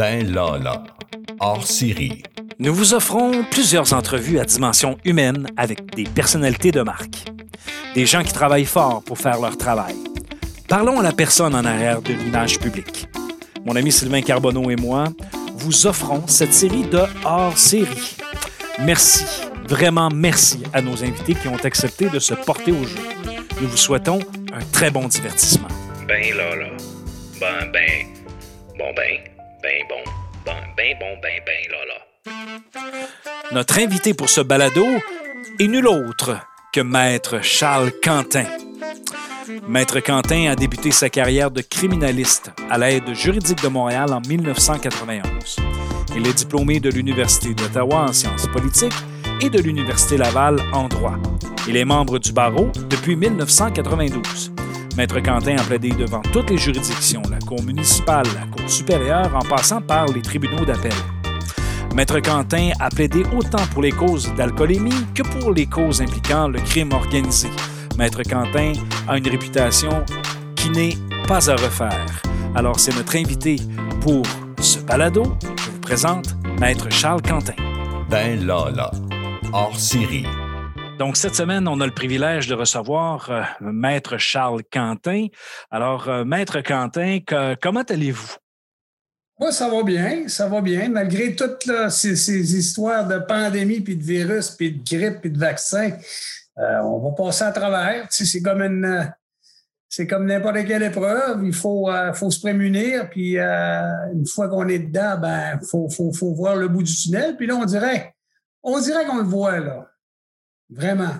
Ben Lala, hors série. Nous vous offrons plusieurs entrevues à dimension humaine avec des personnalités de marque. Des gens qui travaillent fort pour faire leur travail. Parlons à la personne en arrière de l'image publique. Mon ami Sylvain Carbonneau et moi vous offrons cette série de hors série. Merci, vraiment merci à nos invités qui ont accepté de se porter au jeu. Nous vous souhaitons un très bon divertissement. Ben là là. Ben ben. Bon ben. Ben bon. Ben ben bon ben ben là là. Notre invité pour ce balado est nul autre que Maître Charles Quentin. Maître Quentin a débuté sa carrière de criminaliste à l'aide juridique de Montréal en 1991. Il est diplômé de l'Université d'Ottawa en sciences politiques et de l'Université Laval en droit. Il est membre du barreau depuis 1992. Maître Quentin a plaidé devant toutes les juridictions, la Cour municipale, la Cour supérieure, en passant par les tribunaux d'appel. Maître Quentin a plaidé autant pour les causes d'alcoolémie que pour les causes impliquant le crime organisé. Maître Quentin a une réputation qui n'est pas à refaire. Alors c'est notre invité pour ce balado. Je vous présente Maître Charles Quentin. Ben Lala, hors série. Donc, cette semaine, on a le privilège de recevoir euh, Maître Charles Quentin. Alors, euh, Maître Quentin, que- comment allez-vous? Moi, ça va bien, ça va bien, malgré toutes ces, histoires de pandémie, puis de virus, puis de grippe, puis de vaccin. euh, on va passer à travers. C'est comme une, c'est comme n'importe quelle épreuve. Il faut, se prémunir, puis une fois qu'on est dedans, ben, faut, faut, faut voir le bout du tunnel. Puis là, on dirait, on dirait qu'on le voit là, vraiment.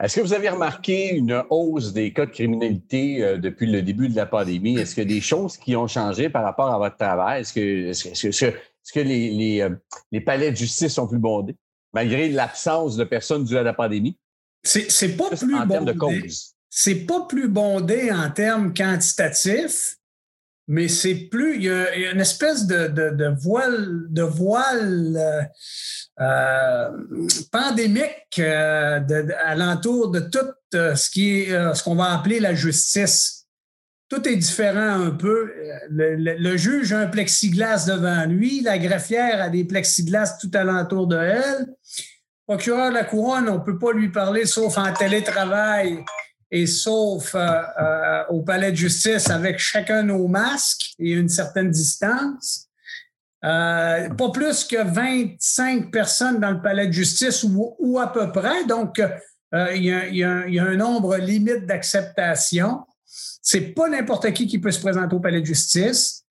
Est-ce que vous avez remarqué une hausse des cas de criminalité euh, depuis le début de la pandémie? Est-ce qu'il y a des choses qui ont changé par rapport à votre travail? Est-ce que, est-ce que, est-ce que- est-ce que les, les, euh, les palais de justice sont plus bondés, malgré l'absence de personnes dues à la pandémie? C'est, pas plus en termes de bondé. cause. c'est pas plus bondé en termes quantitatifs, mais c'est plus. Il y a, une espèce de, de, voile, de voile euh, euh, pandémique euh, de- de- alentour de tout euh, ce qui est ce qu'on va appeler la justice. Tout est différent un peu. Le, le- le juge a un plexiglas devant lui, la greffière a des plexiglas tout alentour de elle. Procureur de la couronne, on ne peut pas lui parler sauf en télétravail et sauf euh, euh, au palais de justice avec chacun nos masques et une certaine distance. Euh, pas plus que 25 personnes dans le palais de justice ou, ou à peu près. Donc, euh, il y, y y a un nombre limite d'acceptation. C'est pas n'importe qui qui peut se présenter au palais de justice.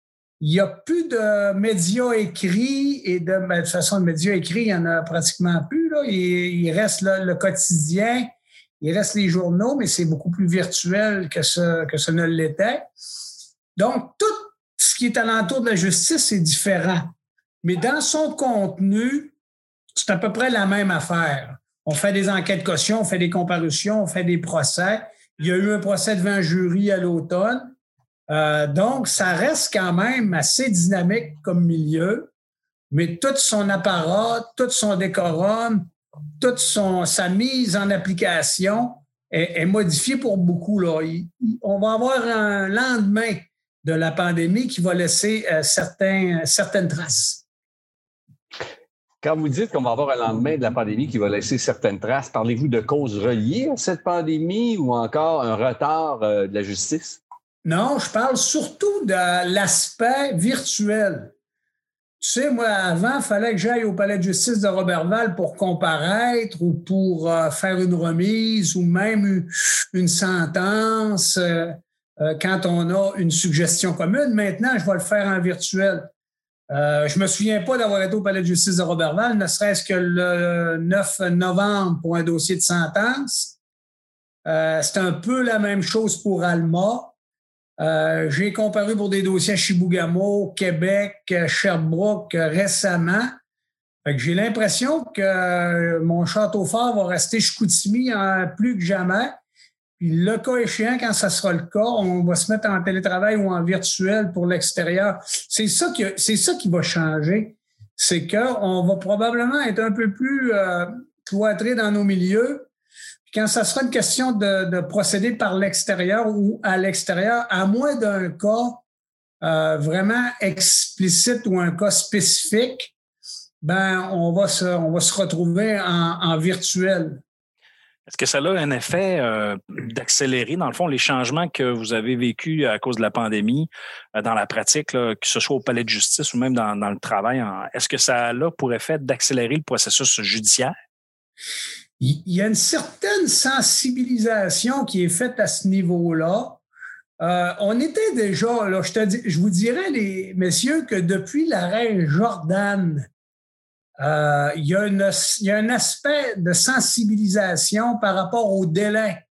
Il n'y a plus de médias écrits et de, ben, de toute façon, de médias écrits, il n'y en a pratiquement plus. Là. Il, il reste le quotidien, il reste les journaux, mais c'est beaucoup plus virtuel que ce, que ne l'était. Donc, tout ce qui est alentour de la justice, c'est différent. Mais dans son contenu, c'est à peu près la même affaire. On fait des enquêtes caution, on fait des comparutions, on fait des procès. Il y a eu un procès devant un jury à l'automne. Euh, donc, ça reste quand même assez dynamique comme milieu, mais tout son apparat, tout son décorum, toute son, sa mise en application est, est modifiée pour beaucoup. Là. Il- il- on va avoir un lendemain de la pandémie qui va laisser euh, certains, certaines traces. Quand vous dites qu'on va avoir un lendemain de la pandémie qui va laisser certaines traces, parlez-vous de causes reliées à cette pandémie ou encore un retard euh, de la justice? Non, je parle surtout de l'aspect virtuel. Tu sais, moi, avant, il fallait que j'aille au palais de justice de Robertval pour comparaître ou pour euh, faire une remise ou même une, sentence euh, euh, quand on a une suggestion commune. Maintenant, je vais le faire en virtuel. Je me souviens pas d'avoir été au palais de justice de Robertval, ne serait-ce que le 9 novembre pour un dossier de sentence. C'est un peu la même chose pour Alma. Euh, j'ai comparu pour des dossiers à Chibougamau, Québec, Sherbrooke euh, récemment. J'ai l'impression que euh, mon château fort va rester Chicoutimi en plus que jamais. Puis le cas échéant, quand ça sera le cas, on va se mettre en télétravail ou en virtuel pour l'extérieur. C'est ça qui, c'est ça qui va changer. C'est qu'on va probablement être un peu plus euh, cloîtré dans nos milieux. Quand ça sera une question de, de procéder par l'extérieur ou à l'extérieur, à moins d'un cas euh, vraiment explicite ou un cas spécifique, ben, on va se, on va se retrouver en, virtuel. Est-ce que ça a un effet euh, d'accélérer, dans le fond, les changements que vous avez vécus à cause de la pandémie euh, dans la pratique, que ce soit au palais de justice ou même dans, le travail? Est-ce que ça a pour effet d'accélérer le processus judiciaire? Il y a une certaine sensibilisation qui est faite à ce niveau-là. Euh, on était déjà, je, vous dirais, les messieurs, que depuis l'arrêt Jordan, euh, il, y a un aspect de sensibilisation par rapport au délai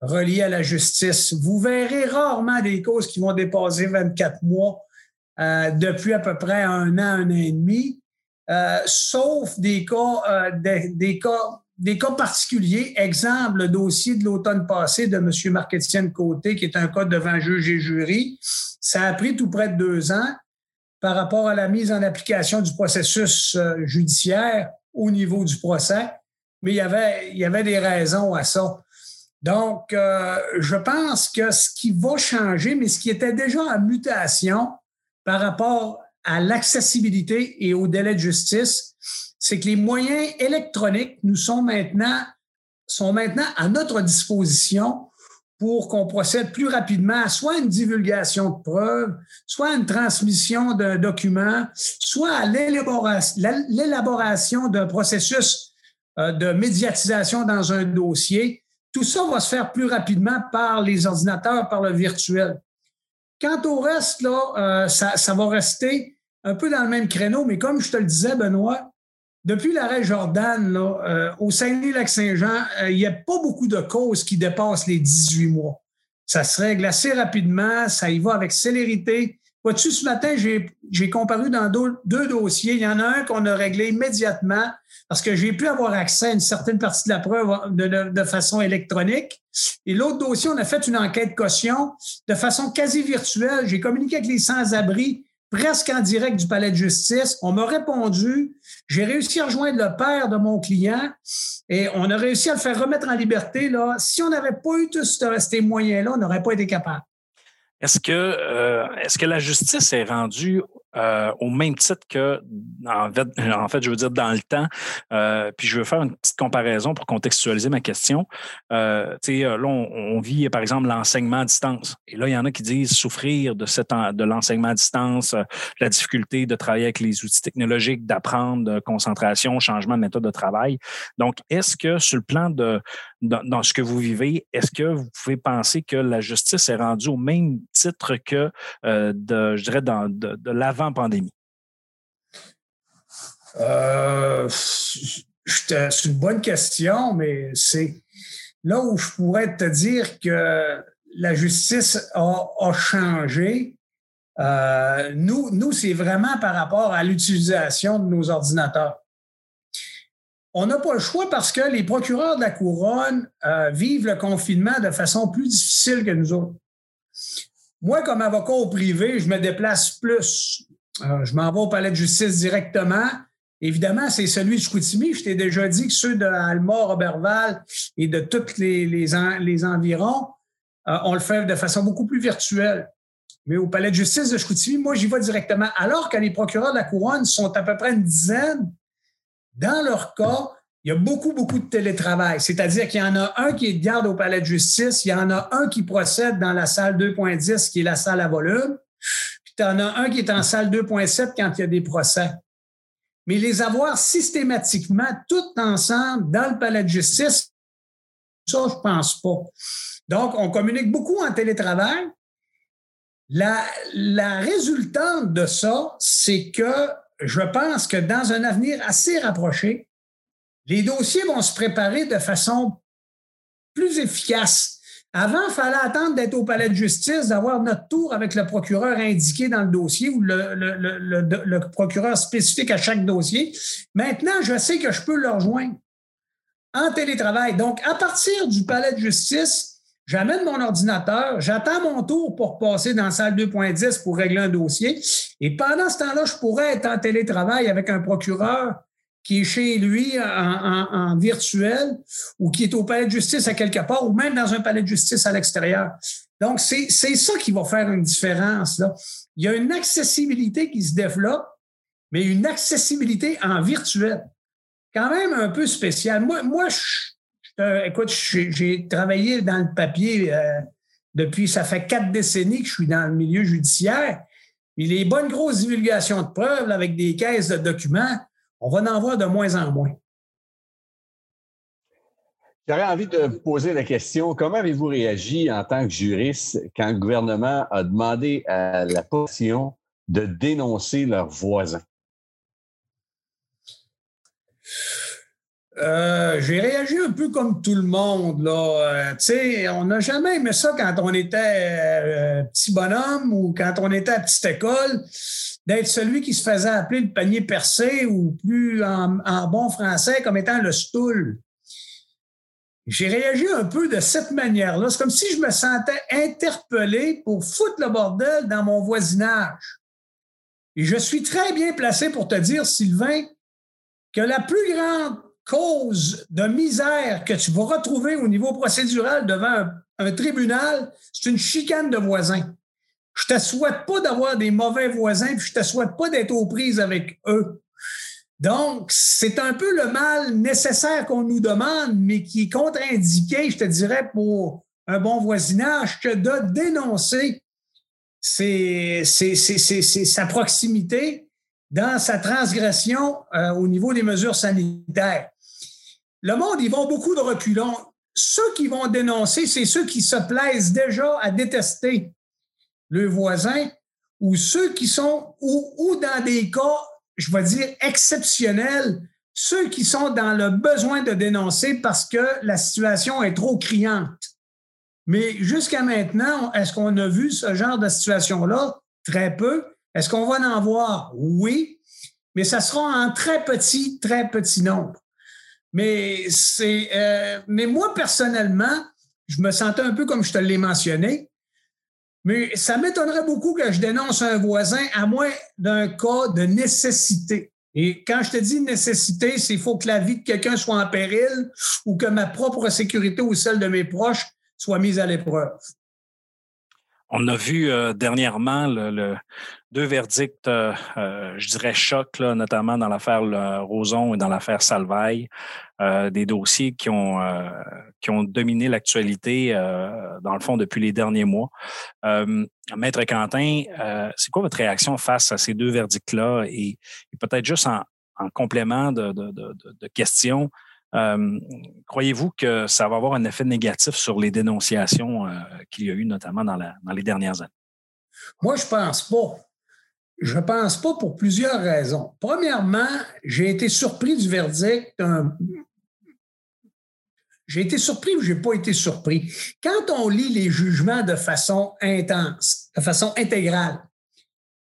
relié à la justice. Vous verrez rarement des causes qui vont dépasser 24 mois euh, depuis à peu près un an, un an et demi, sauf des cas des cas particuliers, exemple, le dossier de l'automne passé de M. Marc-Étienne Côté, qui est un cas devant juge et jury, ça a pris tout près de deux ans par rapport à la mise en application du processus euh, judiciaire au niveau du procès, mais il y avait, des raisons à ça. Donc, euh, je pense que ce qui va changer, mais ce qui était déjà en mutation par rapport à l'accessibilité et au délai de justice, c'est que les moyens électroniques nous sont maintenant, sont maintenant à notre disposition pour qu'on procède plus rapidement soit à une divulgation de preuves, soit une transmission d'un document, soit à l'élaboration d'un processus euh, de médiatisation dans un dossier. Tout ça va se faire plus rapidement par les ordinateurs, par le virtuel. Quant au reste, là, euh, ça va rester un peu dans le même créneau, mais comme je te le disais, Benoît, depuis l'arrêt Jordan, là, euh, au Saguenay-Lac-Saint-Jean, euh, il n'y a pas beaucoup de causes qui dépassent les 18 mois. Ça se règle assez rapidement, ça y va avec célérité. Vois-tu, ce matin, j'ai comparu dans deux, dossiers. Il y en a un qu'on a réglé immédiatement parce que j'ai pu avoir accès à une certaine partie de la preuve de, de façon électronique. Et l'autre dossier, on a fait une enquête caution de façon quasi virtuelle. J'ai communiqué avec les sans-abri presque en direct du palais de justice. On m'a répondu. J'ai réussi à rejoindre le père de mon client et on a réussi à le faire remettre en liberté. Là. Si on n'avait pas eu tous ces moyens-là, on n'aurait pas été capable. Est-ce que, euh, est-ce que la justice est rendue euh, au même titre que, en fait, je veux dire, dans le temps, euh, puis je veux faire une petite comparaison pour contextualiser ma question. Euh, là, on, vit, par exemple, l'enseignement à distance. Et là, il y en a qui disent souffrir de, de l'enseignement à distance, la difficulté de travailler avec les outils technologiques, d'apprendre, concentration, changement de méthode de travail. Donc, est-ce que sur le plan de, dans, ce que vous vivez, est-ce que vous pouvez penser que la justice est rendue au même titre que, de, je dirais, dans, de, de l'avant pandémie? Euh, c'est une bonne question, mais c'est là où je pourrais te dire que la justice a, changé. Euh, nous, nous c'est vraiment par rapport à l'utilisation de nos ordinateurs. On n'a pas le choix parce que les procureurs de la couronne euh, vivent le confinement de façon plus difficile que nous autres. Moi, comme avocat au privé, je me déplace plus. Euh, je m'en vais au palais de justice directement. Évidemment, c'est celui de Chicoutimi. Je t'ai déjà dit que ceux de Alma, Robertval et de tous les, les, environs, euh, on le fait de façon beaucoup plus virtuelle. Mais au palais de justice de Chicoutimi, moi, j'y vais directement. Alors que les procureurs de la Couronne sont à peu près une dizaine, dans leur cas, il y a beaucoup, beaucoup de télétravail. C'est-à-dire qu'il y en a un qui est de garde au palais de justice, il y en a un qui procède dans la salle 2.10, qui est la salle à volume, tu en as un qui est en salle 2.7 quand il y a des procès. Mais les avoir systématiquement tous ensemble dans le palais de justice, ça, je pense pas. Donc, on communique beaucoup en télétravail. La résultante de ça, c'est que je pense que dans un avenir assez rapproché, les dossiers vont se préparer de façon plus efficace avant, il fallait attendre d'être au palais de justice, d'avoir notre tour avec le procureur indiqué dans le dossier ou le, procureur spécifique à chaque dossier. Maintenant, je sais que je peux le rejoindre en télétravail. Donc, à partir du palais de justice, j'amène mon ordinateur, j'attends mon tour pour passer dans la salle 2.10 pour régler un dossier. Et pendant ce temps-là, je pourrais être en télétravail avec un procureur qui est chez lui en, virtuel ou qui est au palais de justice à quelque part ou même dans un palais de justice à l'extérieur. Donc, c'est ça qui va faire une différence. Là. Il y a une accessibilité qui se développe, mais une accessibilité en virtuel. Quand même un peu spécial. Moi, moi je, écoute, j'ai travaillé dans le papier euh, depuis, ça fait quatre décennies que je suis dans le milieu judiciaire. Et les bonnes grosses divulgations de preuves avec des caisses de documents, on va en voir de moins en moins. J'aurais envie de vous poser la question, comment avez-vous réagi en tant que juriste quand le gouvernement a demandé à la population de dénoncer leurs voisins? Euh, j'ai réagi un peu comme tout le monde. Là. Euh, on n'a jamais aimé ça quand on était euh, petit bonhomme ou quand on était à petite école, d'être celui qui se faisait appeler le panier percé ou plus en, bon français comme étant le stool. J'ai réagi un peu de cette manière-là. C'est comme si je me sentais interpellé pour foutre le bordel dans mon voisinage. Et je suis très bien placé pour te dire, Sylvain, que la plus grande cause de misère que tu vas retrouver au niveau procédural devant un, tribunal, c'est une chicane de voisins. Je te souhaite pas d'avoir des mauvais voisins, puis je te souhaite pas d'être aux prises avec eux. Donc, c'est un peu le mal nécessaire qu'on nous demande, mais qui est contre-indiqué, je te dirais, pour un bon voisinage, que de dénoncer sa proximité dans sa transgression euh, au niveau des mesures sanitaires. Le monde, ils vont beaucoup de reculons. Ceux qui vont dénoncer, c'est ceux qui se plaisent déjà à détester le voisin ou ceux qui sont, ou, ou dans des cas, je vais dire, exceptionnels, ceux qui sont dans le besoin de dénoncer parce que la situation est trop criante. Mais jusqu'à maintenant, est-ce qu'on a vu ce genre de situation-là? Très peu. Est-ce qu'on va en voir? Oui, mais ça sera en très petit, très petit nombre. Mais c'est, euh, mais moi personnellement, je me sentais un peu comme je te l'ai mentionné. Mais ça m'étonnerait beaucoup que je dénonce un voisin à moins d'un cas de nécessité. Et quand je te dis nécessité, c'est qu'il faut que la vie de quelqu'un soit en péril ou que ma propre sécurité ou celle de mes proches soit mise à l'épreuve. On a vu euh, dernièrement le, deux verdicts, euh, euh, je dirais choc, notamment dans l'affaire Roson et dans l'affaire Salvaille, des dossiers qui ont, dominé l'actualité, dans le fond, depuis les derniers mois. Maître Quentin, c'est quoi votre réaction face à ces deux verdicts-là? Et, peut-être juste en, complément de, de, de, de questions, euh, croyez-vous que ça va avoir un effet négatif sur les dénonciations euh, qu'il y a eu, notamment dans, les dernières années? Moi, je pense pas. Je pense pas pour plusieurs raisons. Premièrement, j'ai été surpris du verdict. J'ai été surpris ou j'ai pas été surpris. Quand on lit les jugements de façon intense, de façon intégrale,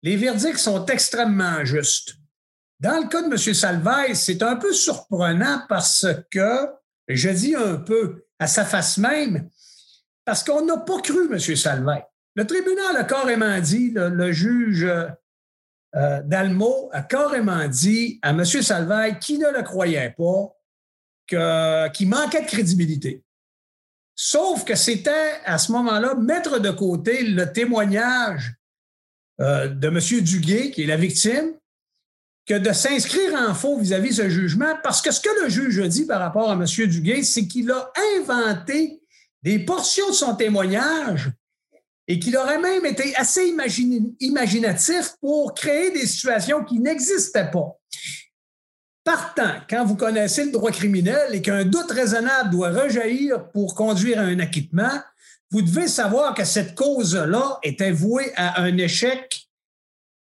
les verdicts sont extrêmement justes. Dans le cas de M. Salvaille, c'est un peu surprenant parce que, je dis un peu à sa face même, parce qu'on n'a pas cru M. Salvaille. Le tribunal a carrément dit, le, juge euh, Dalmo a carrément dit à M. Salvaille, qui ne le croyait pas, qu'il manquait de crédibilité. Sauf que c'était à ce moment-là mettre de côté le témoignage euh, de M. Duguay, qui est la victime, que de s'inscrire en faux vis-à-vis de ce jugement, parce que ce que le juge a dit par rapport à M. Duguay, c'est qu'il a inventé des portions de son témoignage et qu'il aurait même été assez imaginatif pour créer des situations qui n'existaient pas. Partant, quand vous connaissez le droit criminel et qu'un doute raisonnable doit rejaillir pour conduire à un acquittement, vous devez savoir que cette cause-là était vouée à un échec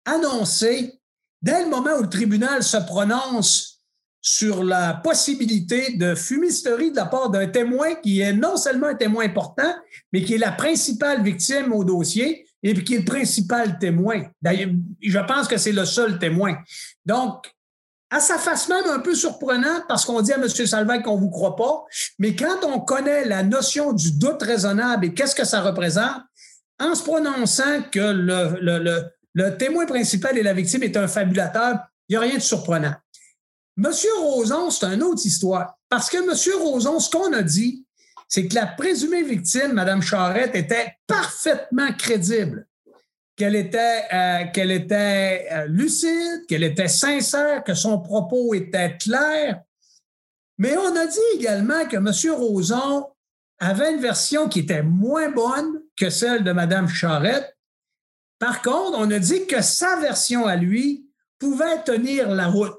annoncé dès le moment où le tribunal se prononce sur la possibilité de fumisterie de la part d'un témoin qui est non seulement un témoin important, mais qui est la principale victime au dossier et qui est le principal témoin. D'ailleurs, je pense que c'est le seul témoin. Donc, à sa face même un peu surprenant parce qu'on dit à M. Salvaire qu'on ne vous croit pas, mais quand on connaît la notion du doute raisonnable et qu'est-ce que ça représente, en se prononçant que le témoin principal et la victime est un fabulateur. Il n'y a rien de surprenant. Monsieur Roson, c'est une autre histoire. Parce que Monsieur Roson, ce qu'on a dit, c'est que la présumée victime, Mme Charette, était parfaitement crédible. Qu'elle était, euh, euh, lucide, qu'elle était sincère, que son propos était clair. Mais on a dit également que M. Roson avait une version qui était moins bonne que celle de Mme Charette. Par contre, on a dit que sa version à lui pouvait tenir la route.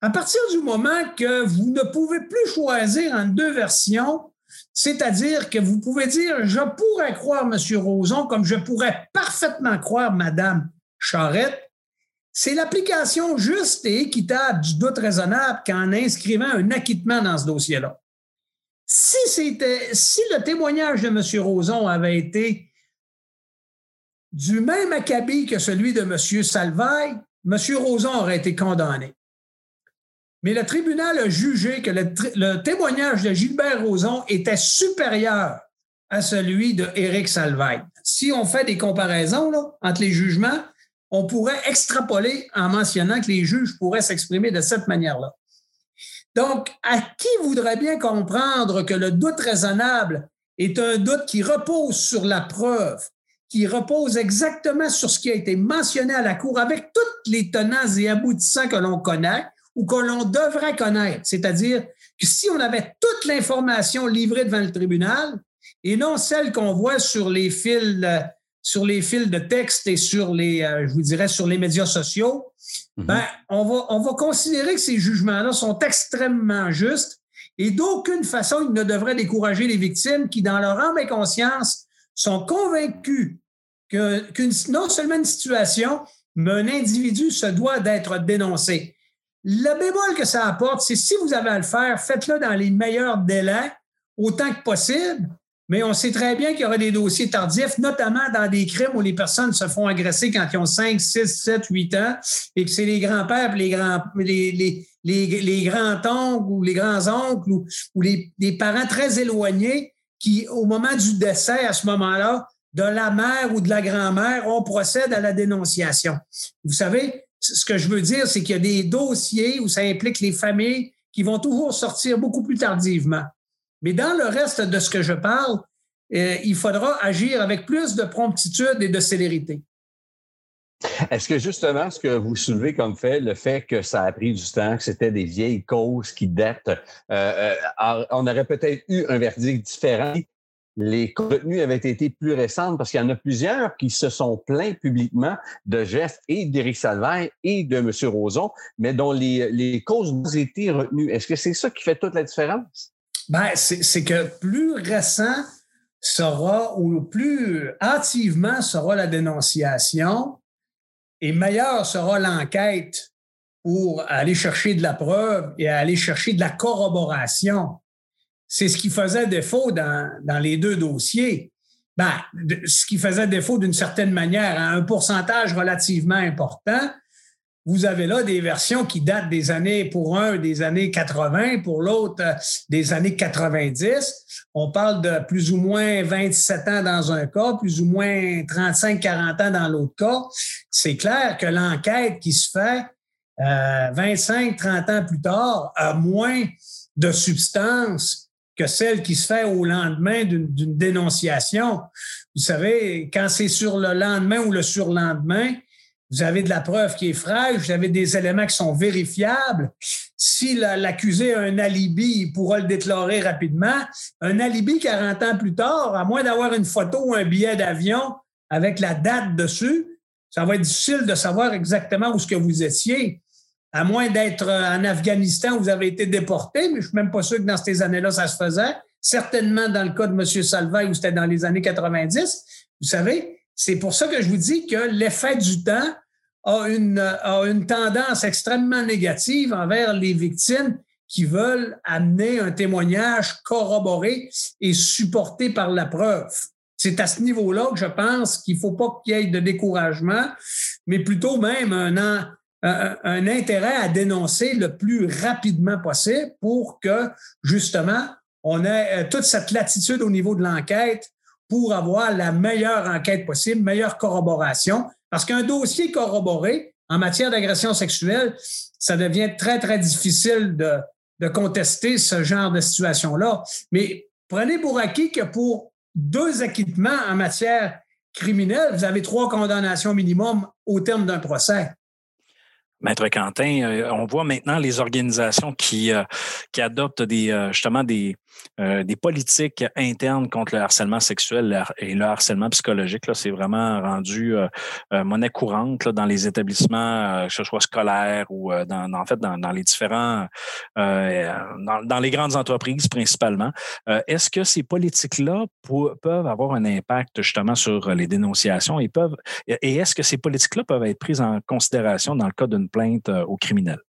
À partir du moment que vous ne pouvez plus choisir entre deux versions, c'est-à-dire que vous pouvez dire je pourrais croire M. Roson comme je pourrais parfaitement croire Mme Charette, c'est l'application juste et équitable du doute raisonnable qu'en inscrivant un acquittement dans ce dossier-là. Si, si le témoignage de M. Roson avait été du même acabit que celui de M. Salvaille, M. Roson aurait été condamné. Mais le tribunal a jugé que le, témoignage de Gilbert Rozon était supérieur à celui de Éric Salvaille. Si on fait des comparaisons entre les jugements, on pourrait extrapoler en mentionnant que les juges pourraient s'exprimer de cette manière-là. Donc, à qui voudrait bien comprendre que le doute raisonnable est un doute qui repose sur la preuve, qui repose exactement sur ce qui a été mentionné à la Cour avec toutes les tenants et aboutissants que l'on connaît, ou que l'on devrait connaître. C'est-à-dire que si on avait toute l'information livrée devant le tribunal et non celle qu'on voit sur les fils, sur les fils de texte et sur les, euh, je vous dirais, sur les médias sociaux, mhm. ben, on, va, on va considérer que ces jugements-là sont extrêmement justes et d'aucune façon, ils ne devraient décourager les victimes qui, dans leur âme et conscience, sont convaincus qu'une, non seulement une situation, mais un individu se doit d'être dénoncé. Le bémol que ça apporte, c'est si vous avez à le faire, faites-le dans les meilleurs délais, autant que possible. Mais on sait très bien qu'il y aura des dossiers tardifs, notamment dans des crimes où les personnes se font agresser quand ils ont 5, 6, 7, 8 ans et que c'est les grands-pères, les grands, les, les, grands-oncles ou les grands-oncles ou, les, parents très éloignés qui, au moment du décès, à ce moment-là, de la mère ou de la grand-mère, on procède à la dénonciation. Vous savez, ce que je veux dire, c'est qu'il y a des dossiers où ça implique les familles qui vont toujours sortir beaucoup plus tardivement. Mais dans le reste de ce que je parle, euh, il faudra agir avec plus de promptitude et de célérité. Est-ce que justement, ce que vous soulevez comme fait, le fait que ça a pris du temps, que c'était des vieilles causes qui datent, euh, euh, on aurait peut-être eu un verdict différent les contenus avaient été plus récentes? Parce qu'il y en a plusieurs qui se sont plaints publiquement de gestes et d'Éric Salvaire et de M. Roson, mais dont les, les causes ont été retenues. Est-ce que c'est ça qui fait toute la différence? Ben, c'est que plus récent sera ou plus hâtivement sera la dénonciation et meilleure sera l'enquête pour aller chercher de la preuve et aller chercher de la corroboration c'est ce qui faisait défaut dans, dans les deux dossiers. Ben, ce qui faisait défaut d'une certaine manière à un pourcentage relativement important. Vous avez là des versions qui datent des années, pour un, des années 80, pour l'autre, euh, des années 90. On parle de plus ou moins 27 ans dans un cas, plus ou moins 35-40 ans dans l'autre cas. C'est clair que l'enquête qui se fait euh, 25-30 ans plus tard a moins de substance que celle qui se fait au lendemain d'une dénonciation. Vous savez, quand c'est sur le lendemain ou le surlendemain, vous avez de la preuve qui est fraîche, vous avez des éléments qui sont vérifiables. Si l'accusé a un alibi, il pourra le déclarer rapidement. Un alibi 40 ans plus tard, à moins d'avoir une photo ou un billet d'avion avec la date dessus, ça va être difficile de savoir exactement où ce que vous étiez à moins d'être en Afghanistan où vous avez été déporté, mais je ne suis même pas sûr que dans ces années-là, ça se faisait. Certainement dans le cas de M. Salvaille où c'était dans les années 90. Vous savez, c'est pour ça que je vous dis que l'effet du temps a une, tendance extrêmement négative envers les victimes qui veulent amener un témoignage corroboré et supporté par la preuve. C'est à ce niveau-là que je pense qu'il ne faut pas qu'il y ait de découragement, mais plutôt même un, un, intérêt à dénoncer le plus rapidement possible pour que, justement, on ait euh, toute cette latitude au niveau de l'enquête pour avoir la meilleure enquête possible, meilleure corroboration. Parce qu'un dossier corroboré en matière d'agression sexuelle, ça devient très, très difficile de, de contester ce genre de situation-là. Mais prenez pour acquis que pour deux acquittements en matière criminelle, vous avez trois condamnations minimum au terme d'un procès. Maître Quentin, euh, on voit maintenant les organisations qui, euh, adoptent des, euh, justement des, politiques internes contre le harcèlement sexuel et le harcèlement psychologique. C'est vraiment rendu monnaie courante dans les établissements, que ce soit scolaires ou dans, en fait dans, les différents, dans, dans, les grandes entreprises principalement. Est-ce que ces politiques-là peuvent avoir un impact justement sur les dénonciations et peuvent et est-ce que ces politiques-là peuvent être prises en considération dans le cas d'une plainte euh, aux criminels?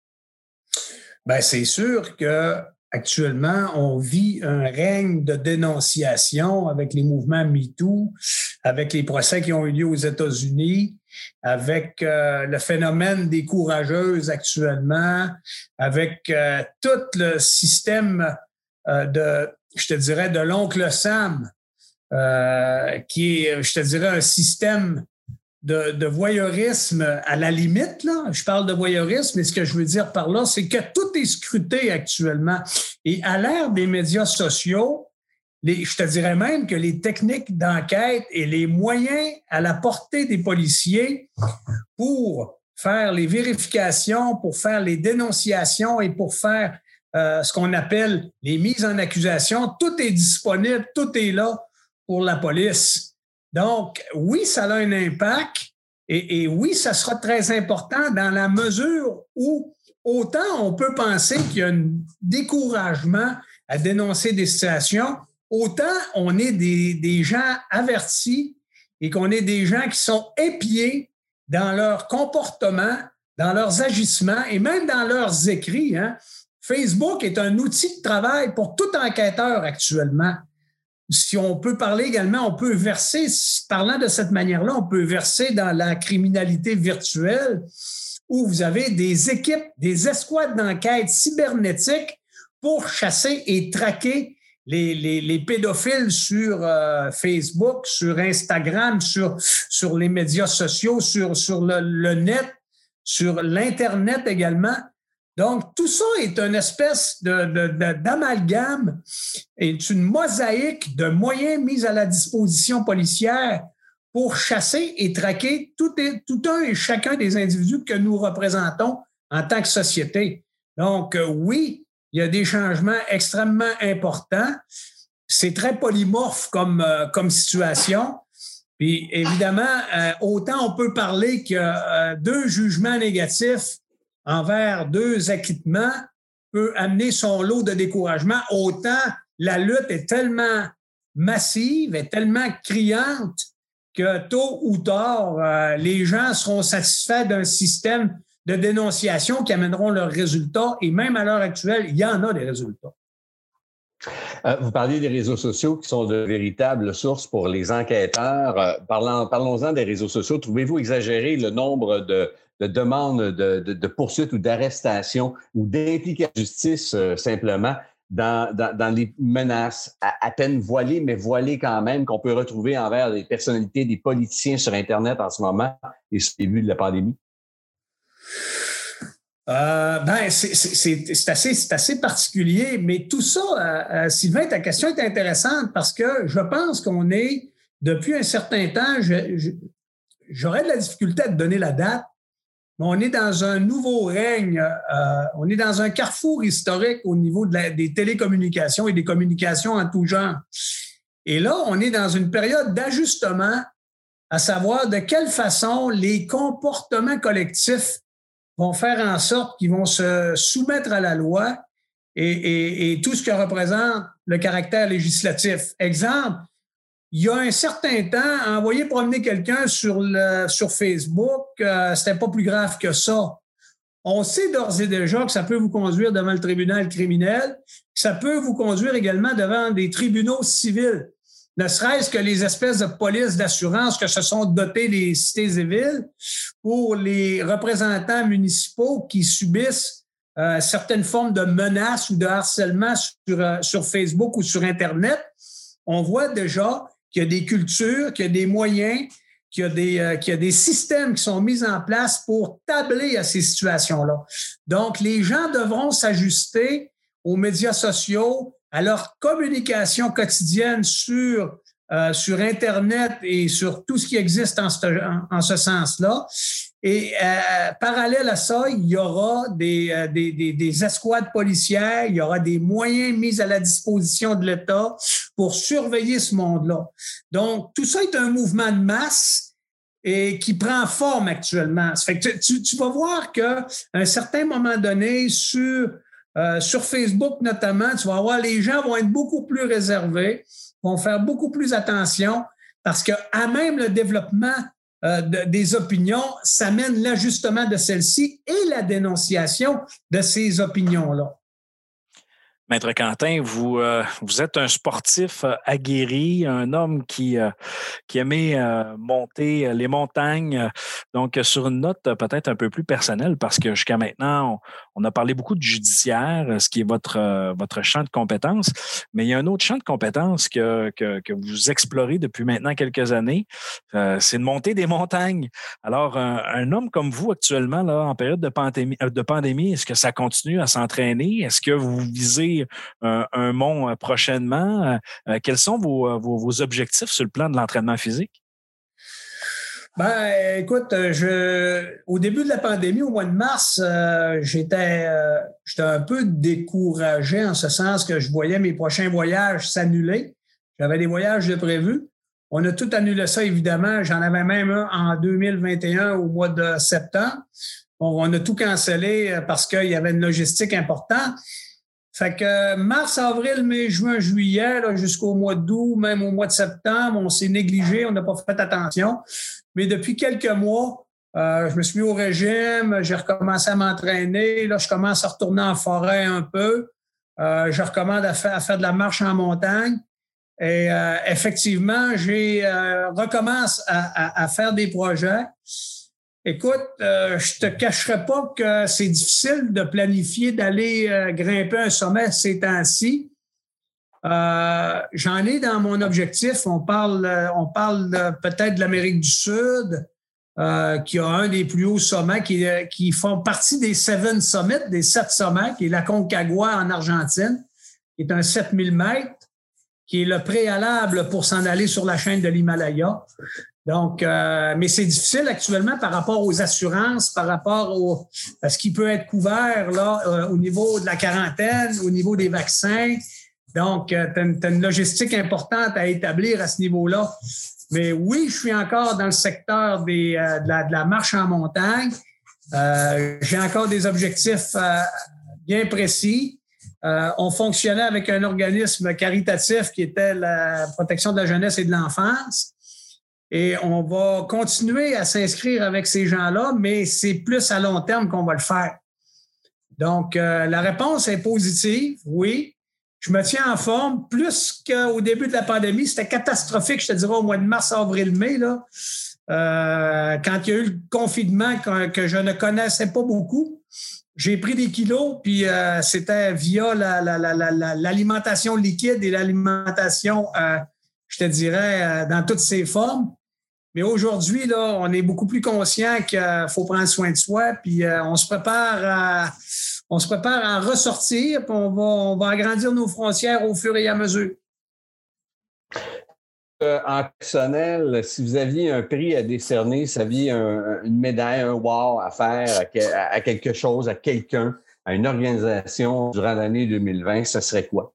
Bien, c'est sûr que actuellement, on vit un règne de dénonciation avec les mouvements MeToo, avec les procès qui ont eu lieu aux États-Unis, avec euh, le phénomène des courageuses actuellement, avec euh, tout le système de, je te dirais, de l'oncle Sam, qui est, je te dirais, un système de, voyeurisme à la limite. Là. Je parle de voyeurisme, mais ce que je veux dire par là, c'est que tout est scruté actuellement. Et à l'ère des médias sociaux, les, je te dirais même que les techniques d'enquête et les moyens à la portée des policiers pour faire les vérifications, pour faire les dénonciations et pour faire euh, ce qu'on appelle les mises en accusation, tout est disponible, tout est là pour la police. Donc, oui, ça a un impact et, oui, ça sera très important dans la mesure où autant on peut penser qu'il y a un découragement à dénoncer des situations, autant on est des, gens avertis et qu'on est des gens qui sont épiés dans leur comportement, dans leurs agissements et même dans leurs écrits. Hein. Facebook est un outil de travail pour tout enquêteur actuellement si on peut parler également, on peut verser, parlant de cette manière-là, on peut verser dans la criminalité virtuelle où vous avez des équipes, des escouades d'enquête cybernétiques pour chasser et traquer les, les, pédophiles sur euh, Facebook, sur Instagram, sur, les médias sociaux, sur le net, sur l'Internet également. Donc, tout ça est une espèce d'amalgame, est une mosaïque de moyens mis à la disposition policière pour chasser et traquer tout, un et chacun des individus que nous représentons en tant que société. Donc, euh, oui, il y a des changements extrêmement importants. C'est très polymorphe comme, euh, situation. Puis évidemment, euh, autant on peut parler que deux jugements négatifs envers deux acquittements peut amener son lot de découragement, autant la lutte est tellement massive, est tellement criante que tôt ou tard, euh, les gens seront satisfaits d'un système de dénonciation qui amèneront leurs résultats. Et même à l'heure actuelle, il y en a des résultats. Euh, vous parliez des réseaux sociaux qui sont de véritables sources pour les enquêteurs. Euh, parlons-en des réseaux sociaux. Trouvez-vous exagéré le nombre de, de demande de, de, de poursuite ou d'arrestation ou d'implication justice euh, simplement dans, dans, dans, les menaces à, peine voilées, mais voilées quand même, qu'on peut retrouver envers des personnalités, des politiciens sur Internet en ce moment et au début de la pandémie? Euh, ben, c'est assez, assez, particulier, mais tout ça, euh, euh, Sylvain, ta question est intéressante parce que je pense qu'on est, depuis un certain temps, j'aurais de la difficulté à te donner la date, on est dans un nouveau règne, on est dans un carrefour historique au niveau des télécommunications et des communications en tout genre. Et là, on est dans une période d'ajustement, à savoir de quelle façon les comportements collectifs vont faire en sorte qu'ils vont se soumettre à la loi et, tout ce que représente le caractère législatif. Exemple, il y a un certain temps, envoyer promener quelqu'un sur, sur Facebook, euh, c'était pas plus grave que ça. On sait d'ores et déjà que ça peut vous conduire devant le tribunal criminel, que ça peut vous conduire également devant des tribunaux civils. Ne serait-ce que les espèces de polices d'assurance que se sont dotées les cités et villes pour les représentants municipaux qui subissent euh, certaines formes de menaces ou de harcèlement sur, euh, sur Facebook ou sur Internet. On voit déjà qu'il y a des cultures, qu'il y a des moyens, qu'il y a des, euh, qu'il y a des systèmes qui sont mis en place pour tabler à ces situations-là. Donc, les gens devront s'ajuster aux médias sociaux, à leur communication quotidienne sur, euh, sur Internet et sur tout ce qui existe en ce, en, ce sens-là. Et euh, parallèle à ça, il y aura des, euh, des, des, des, escouades policières, il y aura des moyens mis à la disposition de l'État pour surveiller ce monde-là. Donc, tout ça est un mouvement de masse et qui prend forme actuellement. Fait que tu, tu vas voir qu'à un certain moment donné, sur euh, sur Facebook notamment, tu vas voir, les gens vont être beaucoup plus réservés, vont faire beaucoup plus attention parce qu'à même le développement euh, des opinions, ça mène l'ajustement de celles-ci et la dénonciation de ces opinions-là. Maître Quentin, vous, euh, êtes un sportif aguerri, un homme qui, qui aimait monter les montagnes. Donc, sur une note peut-être un peu plus personnelle, parce que jusqu'à maintenant, on, a parlé beaucoup de judiciaire, ce qui est votre, votre champ de compétences, mais il y a un autre champ de compétences que, vous explorez depuis maintenant quelques années, c'est de monter des montagnes. Alors, un, homme comme vous actuellement, là, en période de pandémie, est-ce que ça continue à s'entraîner? Est-ce que vous visez un, mont euh, prochainement? Euh, euh, quels sont vos, objectifs sur le plan de l'entraînement physique? Ben, écoute, je, au début de la pandémie, au mois de mars, j'étais, j'étais un peu découragé en ce sens que je voyais mes prochains voyages s'annuler. J'avais des voyages de prévus. On a tout annulé ça, évidemment. J'en avais même un en 2021 au mois de septembre. on a tout cancellé parce qu'il y avait une logistique importante. Fait que mars, avril, mai, juin, juillet, jusqu'au mois d'août, même au mois de septembre, on s'est négligé, on n'a pas fait attention. Mais depuis quelques mois, euh, je me suis mis au régime, j'ai recommencé à m'entraîner. Là, je commence à retourner en forêt un peu. Euh, je recommande à faire, de la marche en montagne. Et euh, effectivement, j'ai recommence à, faire des projets. Écoute, je te cacherai pas que c'est difficile de planifier d'aller grimper un sommet ces temps-ci. Euh, j'en ai dans mon objectif. On parle, on parle peut-être de l'Amérique du Sud, qui a un des plus hauts sommets, qui, qui font partie des Seven Summits, des sept sommets, qui est la Concagua en Argentine, qui est un 7000 mètres, qui est le préalable pour s'en aller sur la chaîne de l'Himalaya. Donc, euh, mais c'est difficile actuellement par rapport aux assurances, par rapport au, à ce qui peut être couvert là, euh, au niveau de la quarantaine, au niveau des vaccins. Donc, euh, tu as, une logistique importante à établir à ce niveau-là. Mais oui, je suis encore dans le secteur des, de, la, de, la, marche en montagne. J'ai encore des objectifs bien précis. on fonctionnait avec un organisme caritatif qui était la protection de la jeunesse et de l'enfance. Et on va continuer à s'inscrire avec ces gens-là, mais c'est plus à long terme qu'on va le faire. Donc, euh, la réponse est positive, oui. Je me tiens en forme plus qu'au début de la pandémie. C'était catastrophique, je te dirais, au mois de mars, avril, mai, là, euh, quand il y a eu le confinement que, je ne connaissais pas beaucoup. J'ai pris des kilos, puis euh, c'était via l'alimentation liquide et l'alimentation, je te dirais, dans toutes ses formes. Mais aujourd'hui, là, on est beaucoup plus conscient qu'il faut prendre soin de soi, puis euh, on se prépare à, on se prépare à ressortir, puis on va, on va agrandir nos frontières au fur et à mesure. Euh, en personnel, si vous aviez un prix à décerner, si vous aviez une médaille, un wow à faire à, quelque chose, à quelqu'un, à une organisation durant l'année 2020, ce serait quoi?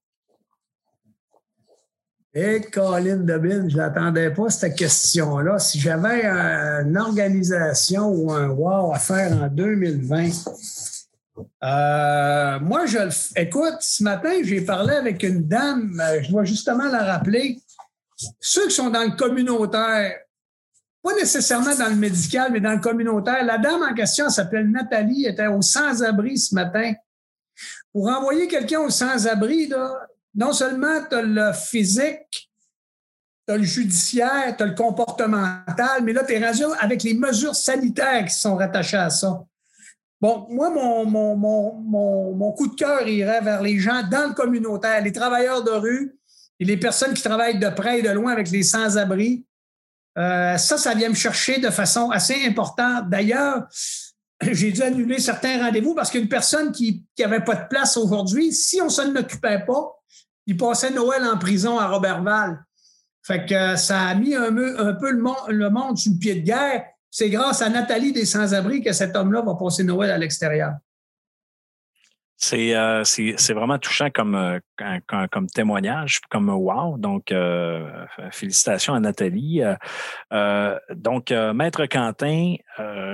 Et Colin Debin, je n'attendais pas cette question-là. Si j'avais une organisation ou un wow à faire en 2020, euh, moi, je écoute, ce matin, j'ai parlé avec une dame, euh, je dois justement la rappeler. Ceux qui sont dans le communautaire, pas nécessairement dans le médical, mais dans le communautaire. La dame en question s'appelle Nathalie, était au sans-abri ce matin. Pour envoyer quelqu'un au sans-abri, non seulement tu as le physique, tu as le judiciaire, tu as le comportemental, mais là, tu es rendu avec les mesures sanitaires qui sont rattachées à ça. Bon, moi, mon, coup de cœur irait vers les gens dans le communautaire, les travailleurs de rue et les personnes qui travaillent de près et de loin avec les sans-abri. Euh, ça, ça vient me chercher de façon assez importante. D'ailleurs, j'ai dû annuler certains rendez-vous parce qu'une personne qui n'avait pas de place aujourd'hui, si on ne s'en occupait pas, il passait Noël en prison à Robertval. Fait que ça a mis un, peu le monde, le monde sur le pied de guerre. C'est grâce à Nathalie des Sans-Abri que cet homme-là va passer Noël à l'extérieur. Euh, c'est vraiment touchant comme, euh, comme, témoignage, comme wow. Donc, euh, félicitations à Nathalie. donc, Maître Quentin,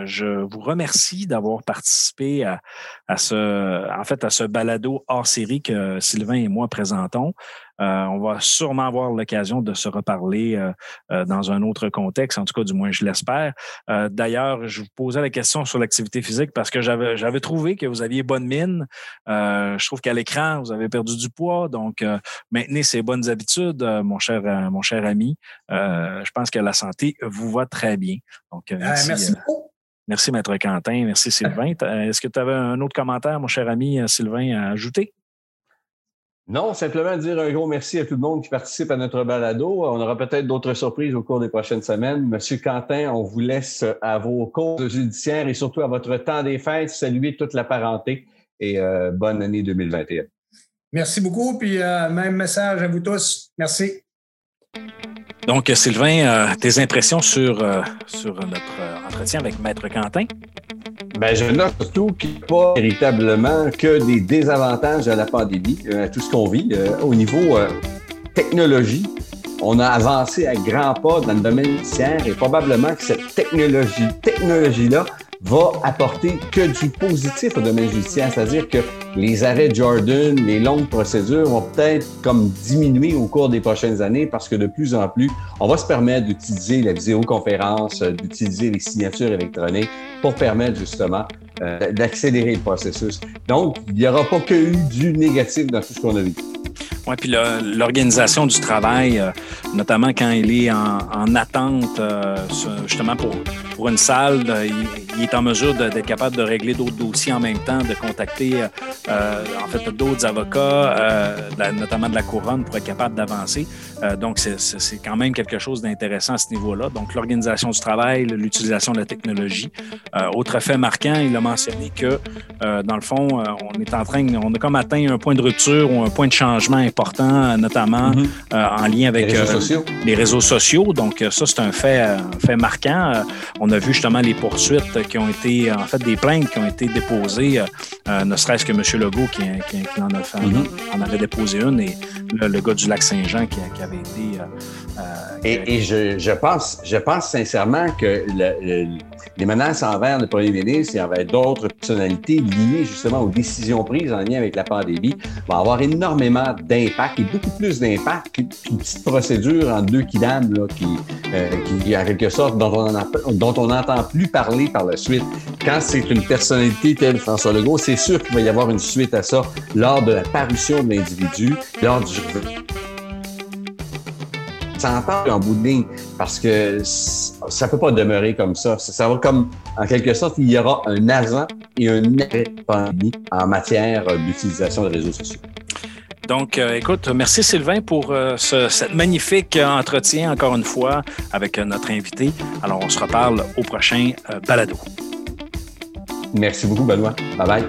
je vous remercie d'avoir participé à, à, ce, en fait, à ce balado hors série que Sylvain et moi présentons. Euh, on va sûrement avoir l'occasion de se reparler euh, euh, dans un autre contexte, en tout cas, du moins, je l'espère. D'ailleurs, je vous posais la question sur l'activité physique parce que j'avais trouvé que vous aviez bonne mine. je trouve qu'à l'écran, vous avez perdu du poids. Donc, maintenez ces bonnes habitudes, mon cher, mon cher ami. je pense que la santé vous va très bien. Donc, merci. beaucoup. Merci, Maître Quentin. Merci, Sylvain. Est-ce que tu avais un autre commentaire, mon cher ami Sylvain, à ajouter? Non, simplement dire un gros merci à tout le monde qui participe à notre balado. On aura peut-être d'autres surprises au cours des prochaines semaines. Monsieur Quentin, on vous laisse à vos cours judiciaires et surtout à votre temps des fêtes. Saluer toute la parenté et euh, bonne année 2021. Merci beaucoup, puis euh, même message à vous tous. Merci. Donc, Sylvain, euh, tes impressions sur, sur notre entretien avec Maître Quentin? Ben, je note surtout qu'il n'y a pas véritablement que des désavantages à la pandémie, euh, à tout ce qu'on vit. Euh, au niveau euh, technologie, on a avancé à grands pas dans le domaine judiciaire et probablement que cette technologie, technologie-là va apporter que du positif au domaine judiciaire, c'est-à-dire que les arrêts Jordan, les longues procédures vont peut-être comme diminuer au cours des prochaines années parce que de plus en plus, on va se permettre d'utiliser la vidéoconférence, euh, d'utiliser les signatures électroniques pour permettre justement euh, d'accélérer le processus. Donc, il n'y aura pas que eu du négatif dans tout ce qu'on a vu. Oui, puis l'organisation du travail, euh, notamment quand il est en, attente, justement pour, pour une salle, il, est en mesure d'être capable de régler d'autres dossiers en même temps, de contacter euh, en fait, d'autres avocats, euh, notamment de la couronne, pour être capable d'avancer. Euh, donc, c'est quand même quelque chose d'intéressant à ce niveau-là. Donc, l'organisation du travail, l'utilisation de la technologie. autre fait marquant, il a mentionné que, dans le fond, on est en train, on a comme atteint un point de rupture ou un point de changement important, notamment mm-hmm. en lien avec les réseaux sociaux. Les réseaux sociaux. Donc, ça, c'est un fait, un fait marquant. on a vu justement les poursuites qui ont été, en fait, des plaintes qui ont été déposées, ne serait-ce que M. Legault qui, en, a fait, mm-hmm. en avait déposé une et le, gars du lac Saint-Jean qui, avait été. Euh, et, je, pense, sincèrement que les menaces envers le premier ministre et envers d'autres personnalités liées justement aux décisions prises en lien avec la pandémie vont avoir énormément d'impact et beaucoup plus d'impact qu'une petite procédure en deux kidam là, qui, euh, qui, en quelque sorte, dont on dont on n'entend plus parler par la suite. Quand c'est une personnalité telle François Legault, c'est sûr qu'il va y avoir une suite à ça lors de la parution de l'individu, lors du s'entend en bout de ligne parce que ça peut pas demeurer comme ça. Ça va comme, en quelque sorte, il y aura un avant et un après pandémie en matière d'utilisation des réseaux sociaux. Donc, euh, écoute, merci Sylvain pour euh, ce cette magnifique entretien, encore une fois, avec euh, notre invité. Alors, on se reparle au prochain balado. Merci beaucoup, Benoît. Bye bye.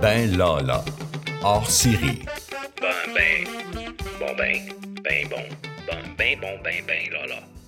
Ben Lala, hors Syrie. Ben, ben, bon, ben, ben, bon, ben, ben, bon, ben, ben, là.